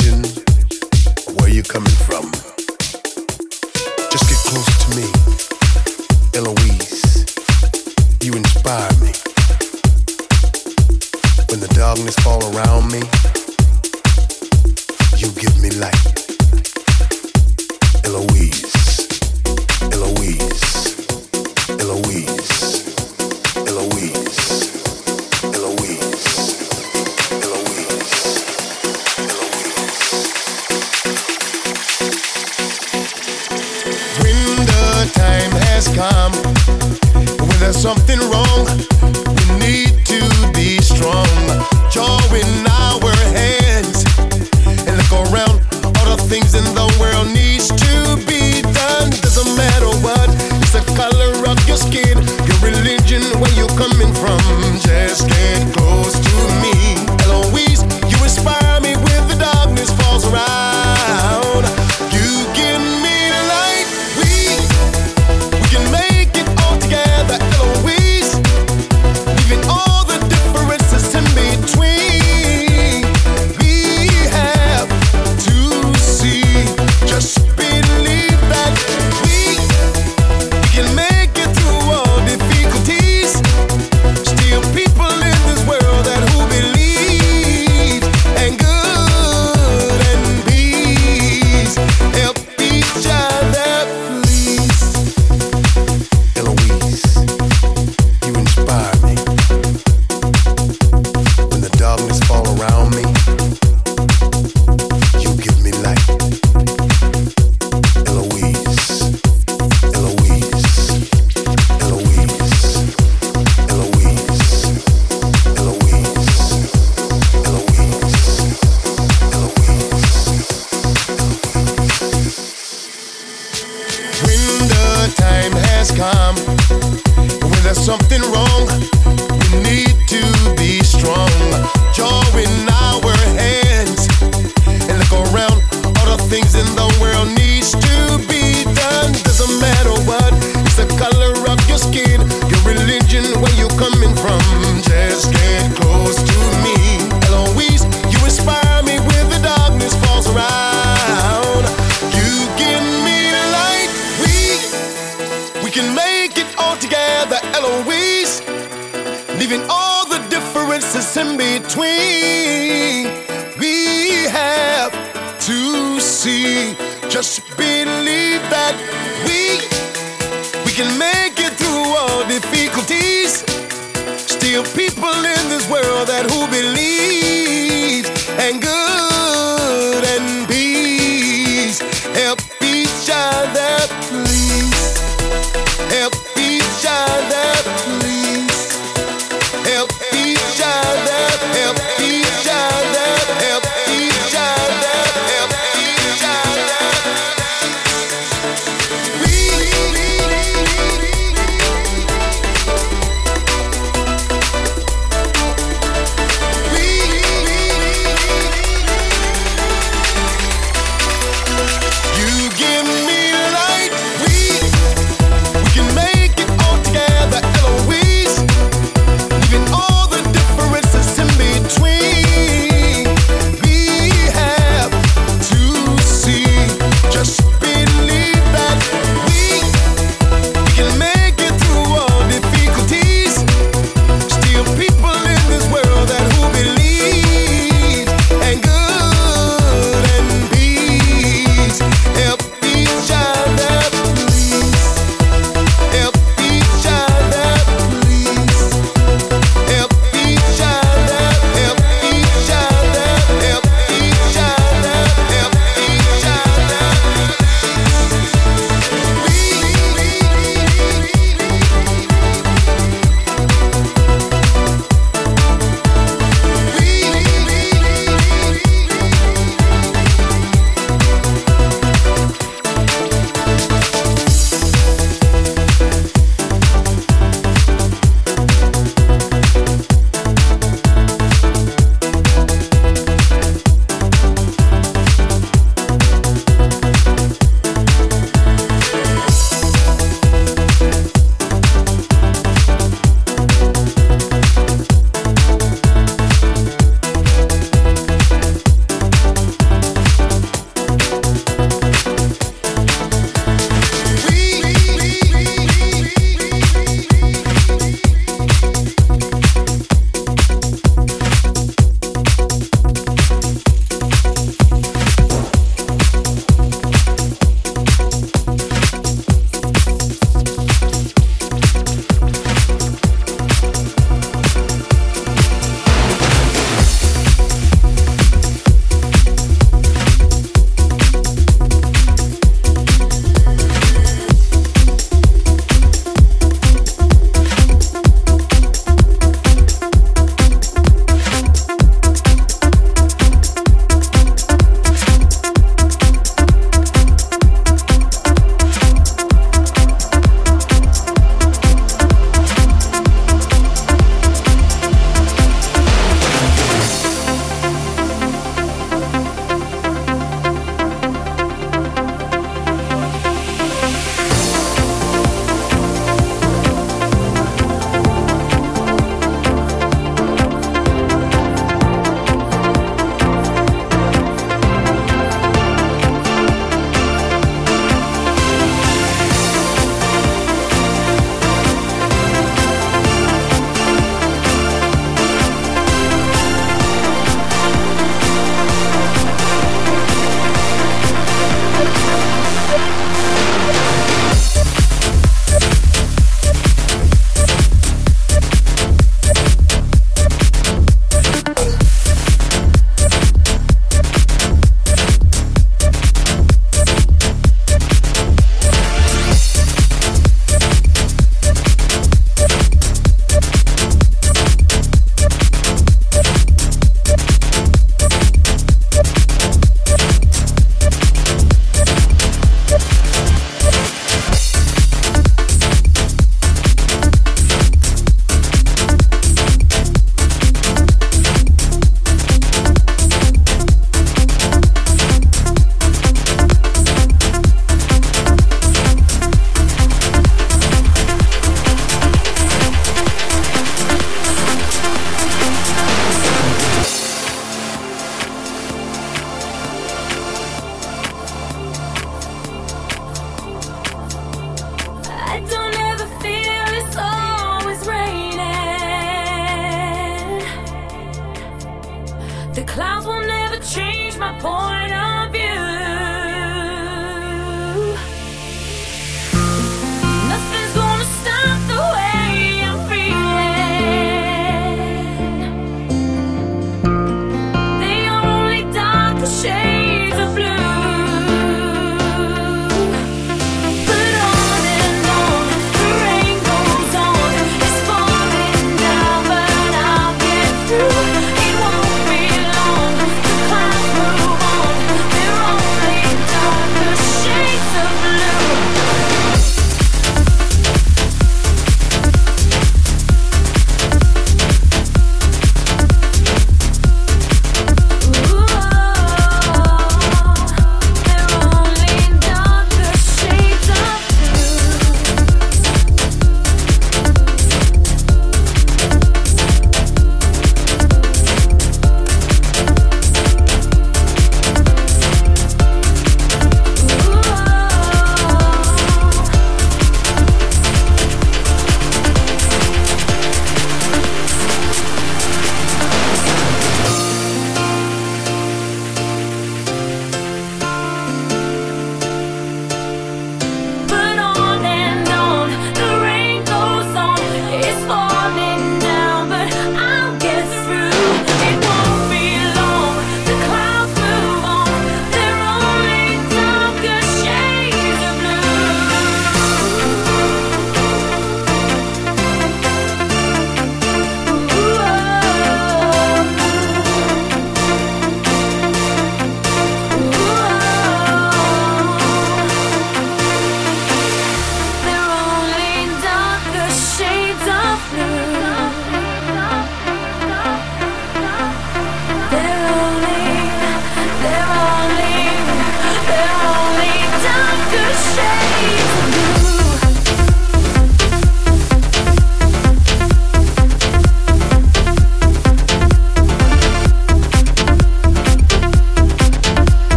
imagine where you're coming from. Just get close to me, Eloise. You inspire me. When the darkness fall around me, you give me light. Eloise, Eloise, Eloise, Eloise. When there's something wrong, we need to be strong. Our hands and look around. All the things in the world needs to be done. Doesn't matter what, it's the color of your skin, your religion, where you're coming from. Just get close. come. When there's something wrong. between. We have to see, just believe that we we can make it through all difficulties. Still, people in this world that who believe.